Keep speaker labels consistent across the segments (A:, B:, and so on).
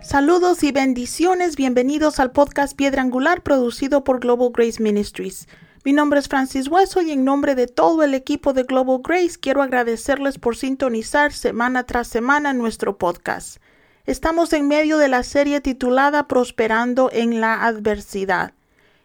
A: Saludos y bendiciones, bienvenidos al podcast Piedra Angular producido por Global Grace Ministries. Mi nombre es Francis Hueso y en nombre de todo el equipo de Global Grace quiero agradecerles por sintonizar semana tras semana nuestro podcast. Estamos en medio de la serie titulada Prosperando en la Adversidad.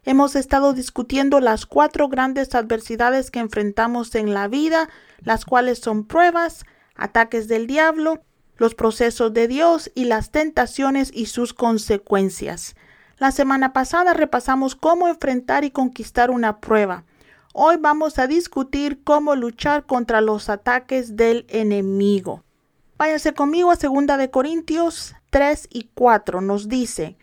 A: Hemos estado discutiendo las cuatro grandes adversidades que enfrentamos en la vida, las cuales son pruebas, ataques del diablo, los procesos de Dios y las tentaciones y sus consecuencias. La semana pasada repasamos cómo enfrentar y conquistar una prueba. Hoy vamos a discutir cómo luchar contra los ataques del enemigo. Váyase conmigo a 2 de Corintios 3 y 4. Nos dice,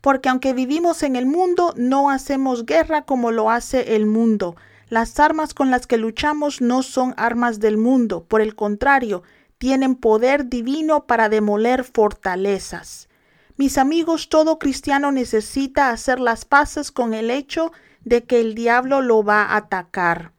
A: porque aunque vivimos en el mundo, no hacemos guerra como lo hace el mundo. Las armas con las que luchamos no son armas del mundo, por el contrario, tienen poder divino para demoler fortalezas. Mis amigos, todo cristiano necesita hacer las paces con el hecho de que el diablo lo va a atacar.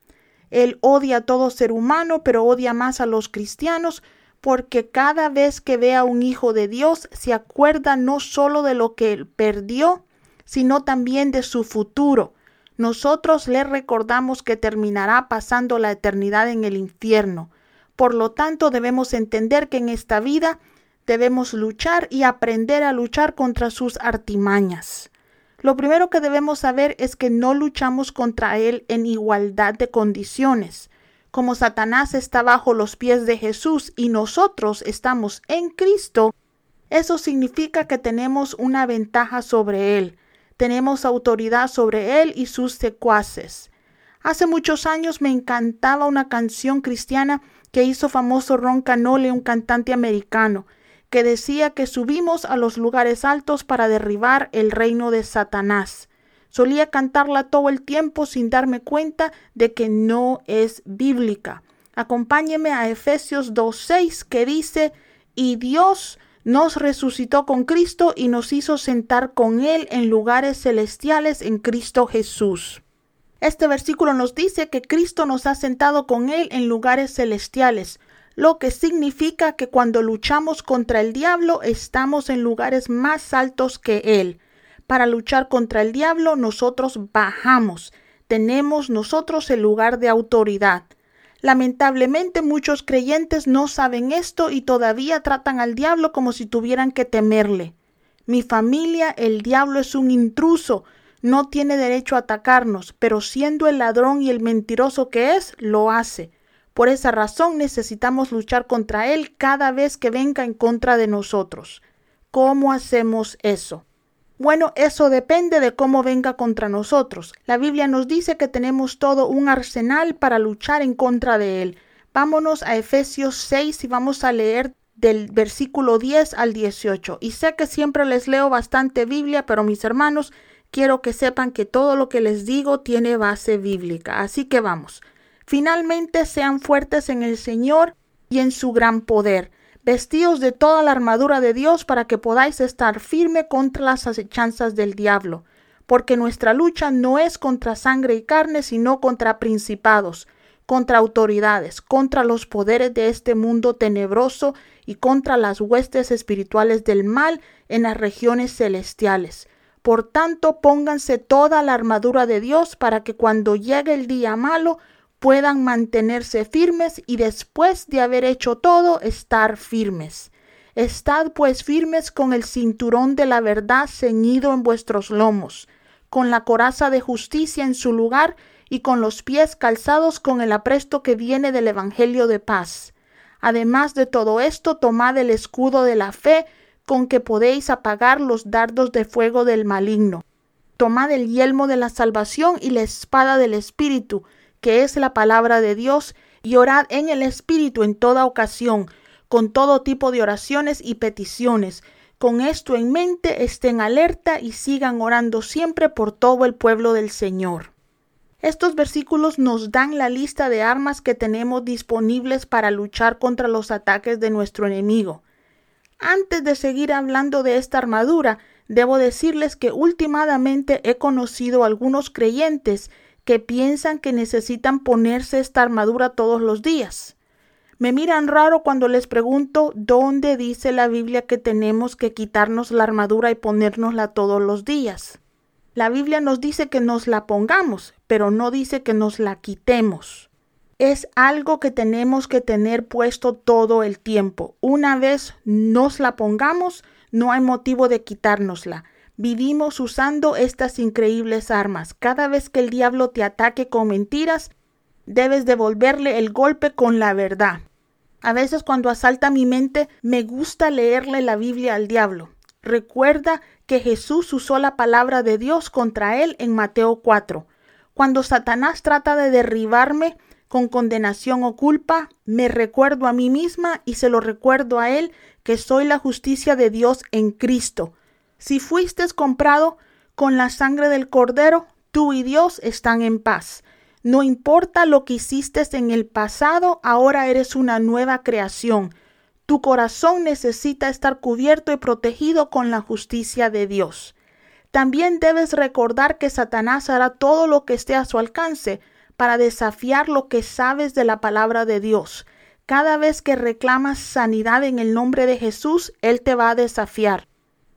A: Él odia a todo ser humano, pero odia más a los cristianos porque cada vez que ve a un hijo de Dios se acuerda no solo de lo que él perdió, sino también de su futuro. Nosotros le recordamos que terminará pasando la eternidad en el infierno. Por lo tanto, debemos entender que en esta vida debemos luchar y aprender a luchar contra sus artimañas. Lo primero que debemos saber es que no luchamos contra Él en igualdad de condiciones. Como Satanás está bajo los pies de Jesús y nosotros estamos en Cristo, eso significa que tenemos una ventaja sobre Él, tenemos autoridad sobre Él y sus secuaces. Hace muchos años me encantaba una canción cristiana que hizo famoso Ron Canole, un cantante americano, que decía que subimos a los lugares altos para derribar el reino de Satanás. Solía cantarla todo el tiempo sin darme cuenta de que no es bíblica. Acompáñeme a Efesios 2.6 que dice, y Dios nos resucitó con Cristo y nos hizo sentar con Él en lugares celestiales en Cristo Jesús. Este versículo nos dice que Cristo nos ha sentado con Él en lugares celestiales, lo que significa que cuando luchamos contra el diablo estamos en lugares más altos que Él. Para luchar contra el diablo nosotros bajamos, tenemos nosotros el lugar de autoridad. Lamentablemente muchos creyentes no saben esto y todavía tratan al diablo como si tuvieran que temerle. Mi familia, el diablo es un intruso, no tiene derecho a atacarnos, pero siendo el ladrón y el mentiroso que es, lo hace. Por esa razón necesitamos luchar contra él cada vez que venga en contra de nosotros. ¿Cómo hacemos eso? Bueno, eso depende de cómo venga contra nosotros. La Biblia nos dice que tenemos todo un arsenal para luchar en contra de él. Vámonos a Efesios 6 y vamos a leer del versículo 10 al 18. Y sé que siempre les leo bastante Biblia, pero mis hermanos, quiero que sepan que todo lo que les digo tiene base bíblica. Así que vamos. Finalmente sean fuertes en el Señor y en su gran poder, vestidos de toda la armadura de Dios para que podáis estar firme contra las acechanzas del diablo, porque nuestra lucha no es contra sangre y carne, sino contra principados, contra autoridades, contra los poderes de este mundo tenebroso y contra las huestes espirituales del mal en las regiones celestiales. Por tanto, pónganse toda la armadura de Dios para que cuando llegue el día malo puedan mantenerse firmes y después de haber hecho todo, estar firmes. Estad pues firmes con el cinturón de la verdad ceñido en vuestros lomos, con la coraza de justicia en su lugar y con los pies calzados con el apresto que viene del Evangelio de paz. Además de todo esto, tomad el escudo de la fe, con que podéis apagar los dardos de fuego del maligno. Tomad el yelmo de la salvación y la espada del Espíritu, que es la palabra de Dios, y orad en el Espíritu en toda ocasión, con todo tipo de oraciones y peticiones. Con esto en mente estén alerta y sigan orando siempre por todo el pueblo del Señor. Estos versículos nos dan la lista de armas que tenemos disponibles para luchar contra los ataques de nuestro enemigo. Antes de seguir hablando de esta armadura, debo decirles que últimamente he conocido algunos creyentes que piensan que necesitan ponerse esta armadura todos los días. Me miran raro cuando les pregunto dónde dice la Biblia que tenemos que quitarnos la armadura y ponérnosla todos los días. La Biblia nos dice que nos la pongamos, pero no dice que nos la quitemos. Es algo que tenemos que tener puesto todo el tiempo. Una vez nos la pongamos, no hay motivo de quitárnosla. Vivimos usando estas increíbles armas. Cada vez que el diablo te ataque con mentiras, debes devolverle el golpe con la verdad. A veces cuando asalta mi mente, me gusta leerle la Biblia al diablo. Recuerda que Jesús usó la palabra de Dios contra él en Mateo 4. Cuando Satanás trata de derribarme con condenación o culpa, me recuerdo a mí misma y se lo recuerdo a él que soy la justicia de Dios en Cristo. Si fuiste comprado con la sangre del Cordero, tú y Dios están en paz. No importa lo que hiciste en el pasado, ahora eres una nueva creación. Tu corazón necesita estar cubierto y protegido con la justicia de Dios. También debes recordar que Satanás hará todo lo que esté a su alcance para desafiar lo que sabes de la palabra de Dios. Cada vez que reclamas sanidad en el nombre de Jesús, Él te va a desafiar.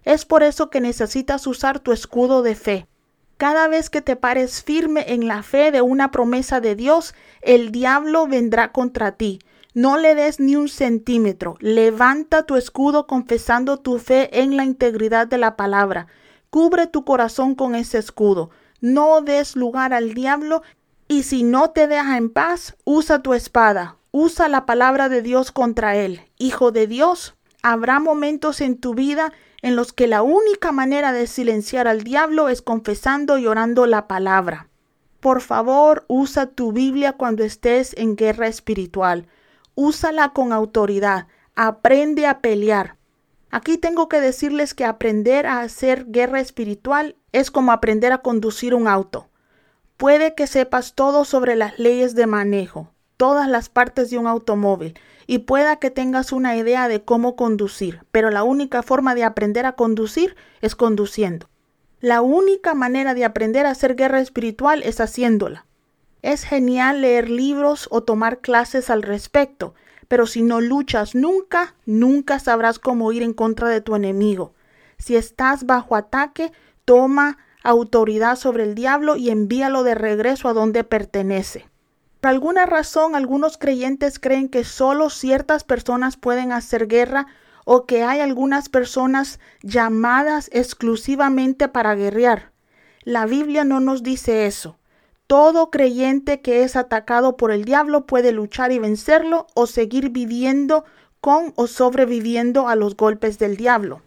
A: Es por eso que necesitas usar tu escudo de fe. Cada vez que te pares firme en la fe de una promesa de Dios, el diablo vendrá contra ti. No le des ni un centímetro. Levanta tu escudo confesando tu fe en la integridad de la palabra. Cubre tu corazón con ese escudo. No des lugar al diablo y si no te deja en paz, usa tu espada. Usa la palabra de Dios contra él. Hijo de Dios, habrá momentos en tu vida en los que la única manera de silenciar al diablo es confesando y orando la palabra. Por favor, usa tu Biblia cuando estés en guerra espiritual. Úsala con autoridad. Aprende a pelear. Aquí tengo que decirles que aprender a hacer guerra espiritual es como aprender a conducir un auto. Puede que sepas todo sobre las leyes de manejo, todas las partes de un automóvil, y pueda que tengas una idea de cómo conducir, pero la única forma de aprender a conducir es conduciendo. La única manera de aprender a hacer guerra espiritual es haciéndola. Es genial leer libros o tomar clases al respecto, pero si no luchas nunca, nunca sabrás cómo ir en contra de tu enemigo. Si estás bajo ataque, toma autoridad sobre el diablo y envíalo de regreso a donde pertenece. Por alguna razón, algunos creyentes creen que solo ciertas personas pueden hacer guerra o que hay algunas personas llamadas exclusivamente para guerrear. La Biblia no nos dice eso. Todo creyente que es atacado por el diablo puede luchar y vencerlo o seguir viviendo con o sobreviviendo a los golpes del diablo.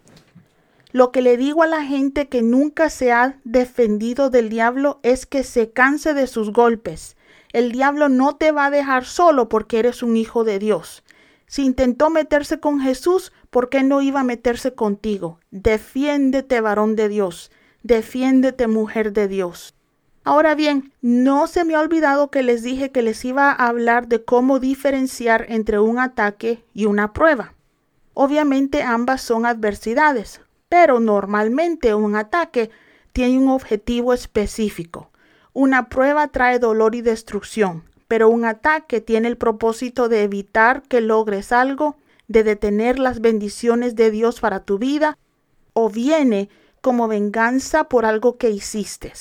A: Lo que le digo a la gente que nunca se ha defendido del diablo es que se canse de sus golpes el diablo no te va a dejar solo porque eres un hijo de Dios. Si intentó meterse con Jesús, ¿por qué no iba a meterse contigo? Defiéndete, varón de Dios. Defiéndete, mujer de Dios. Ahora bien, no se me ha olvidado que les dije que les iba a hablar de cómo diferenciar entre un ataque y una prueba. Obviamente ambas son adversidades, pero normalmente un ataque tiene un objetivo específico. Una prueba trae dolor y destrucción, pero un ataque tiene el propósito de evitar que logres algo, de detener las bendiciones de Dios para tu vida, o viene como venganza por algo que hiciste.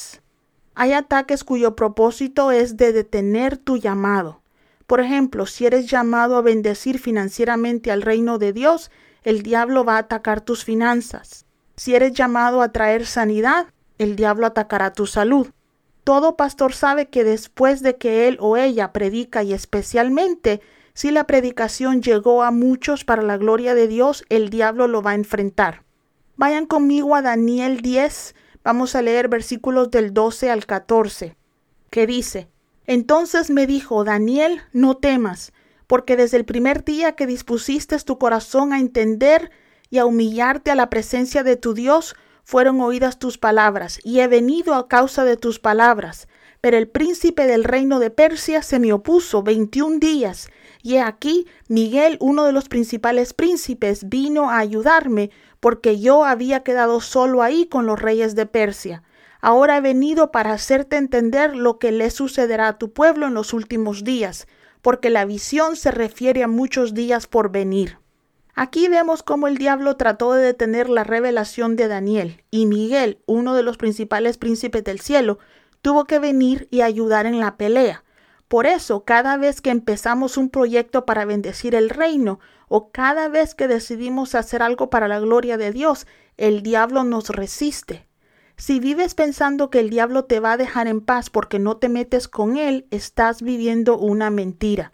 A: Hay ataques cuyo propósito es de detener tu llamado. Por ejemplo, si eres llamado a bendecir financieramente al reino de Dios, el diablo va a atacar tus finanzas. Si eres llamado a traer sanidad, el diablo atacará tu salud. Todo pastor sabe que después de que él o ella predica y especialmente si la predicación llegó a muchos para la gloria de Dios, el diablo lo va a enfrentar. Vayan conmigo a Daniel 10, vamos a leer versículos del 12 al 14, que dice, Entonces me dijo, Daniel, no temas, porque desde el primer día que dispusiste tu corazón a entender y a humillarte a la presencia de tu Dios, fueron oídas tus palabras, y he venido a causa de tus palabras. Pero el príncipe del reino de Persia se me opuso veintiún días, Y aquí Miguel, uno de los principales príncipes, vino a ayudarme porque yo había quedado solo ahí con los reyes de Persia. Ahora he venido para hacerte entender lo que le sucederá a tu pueblo en los últimos días, porque la visión se refiere a muchos días por venir. Aquí vemos cómo el diablo trató de detener la revelación de Daniel, y Miguel, uno de los principales príncipes del cielo, tuvo que venir y ayudar en la pelea. Por eso, cada vez que empezamos un proyecto para bendecir el reino, o cada vez que decidimos hacer algo para la gloria de Dios, el diablo nos resiste. Si vives pensando que el diablo te va a dejar en paz porque no te metes con él, estás viviendo una mentira.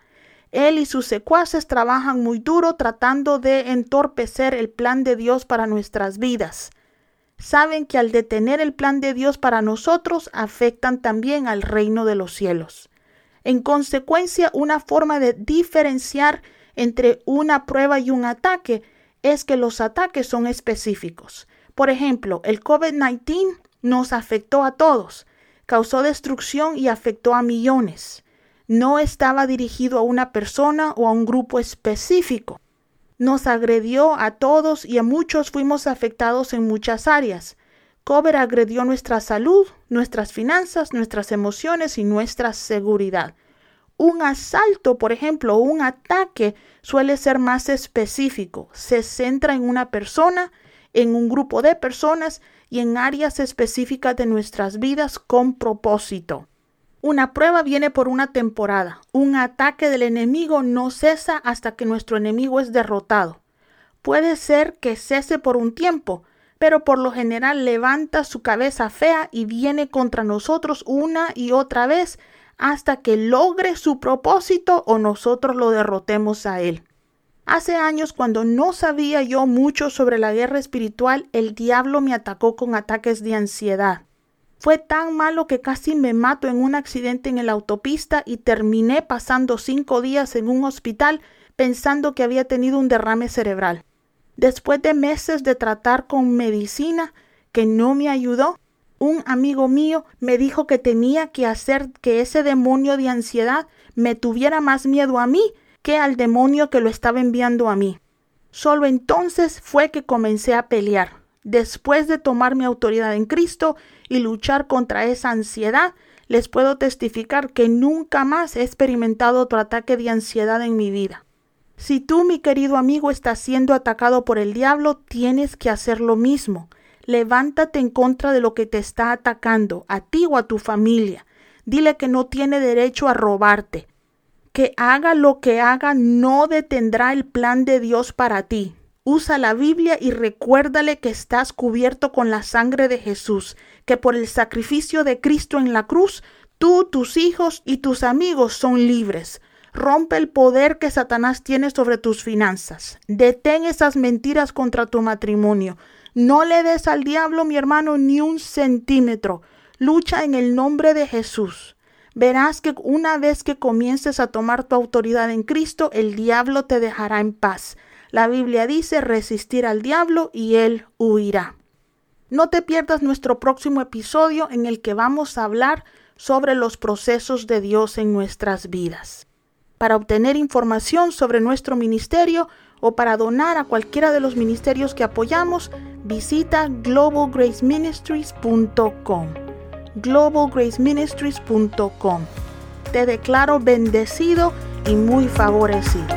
A: Él y sus secuaces trabajan muy duro tratando de entorpecer el plan de Dios para nuestras vidas. Saben que al detener el plan de Dios para nosotros afectan también al reino de los cielos. En consecuencia, una forma de diferenciar entre una prueba y un ataque es que los ataques son específicos. Por ejemplo, el COVID-19 nos afectó a todos, causó destrucción y afectó a millones no estaba dirigido a una persona o a un grupo específico. Nos agredió a todos y a muchos fuimos afectados en muchas áreas. COVID agredió nuestra salud, nuestras finanzas, nuestras emociones y nuestra seguridad. Un asalto, por ejemplo, o un ataque suele ser más específico. Se centra en una persona, en un grupo de personas y en áreas específicas de nuestras vidas con propósito. Una prueba viene por una temporada. Un ataque del enemigo no cesa hasta que nuestro enemigo es derrotado. Puede ser que cese por un tiempo, pero por lo general levanta su cabeza fea y viene contra nosotros una y otra vez hasta que logre su propósito o nosotros lo derrotemos a él. Hace años, cuando no sabía yo mucho sobre la guerra espiritual, el diablo me atacó con ataques de ansiedad. Fue tan malo que casi me mato en un accidente en la autopista y terminé pasando cinco días en un hospital pensando que había tenido un derrame cerebral. Después de meses de tratar con medicina que no me ayudó, un amigo mío me dijo que tenía que hacer que ese demonio de ansiedad me tuviera más miedo a mí que al demonio que lo estaba enviando a mí. Solo entonces fue que comencé a pelear. Después de tomar mi autoridad en Cristo y luchar contra esa ansiedad, les puedo testificar que nunca más he experimentado otro ataque de ansiedad en mi vida. Si tú, mi querido amigo, estás siendo atacado por el diablo, tienes que hacer lo mismo. Levántate en contra de lo que te está atacando, a ti o a tu familia. Dile que no tiene derecho a robarte. Que haga lo que haga no detendrá el plan de Dios para ti. Usa la Biblia y recuérdale que estás cubierto con la sangre de Jesús, que por el sacrificio de Cristo en la cruz, tú, tus hijos y tus amigos son libres. Rompe el poder que Satanás tiene sobre tus finanzas. Detén esas mentiras contra tu matrimonio. No le des al diablo, mi hermano, ni un centímetro. Lucha en el nombre de Jesús. Verás que una vez que comiences a tomar tu autoridad en Cristo, el diablo te dejará en paz. La Biblia dice resistir al diablo y él huirá. No te pierdas nuestro próximo episodio en el que vamos a hablar sobre los procesos de Dios en nuestras vidas. Para obtener información sobre nuestro ministerio o para donar a cualquiera de los ministerios que apoyamos, visita globalgraceministries.com. globalgraceministries.com. Te declaro bendecido y muy favorecido.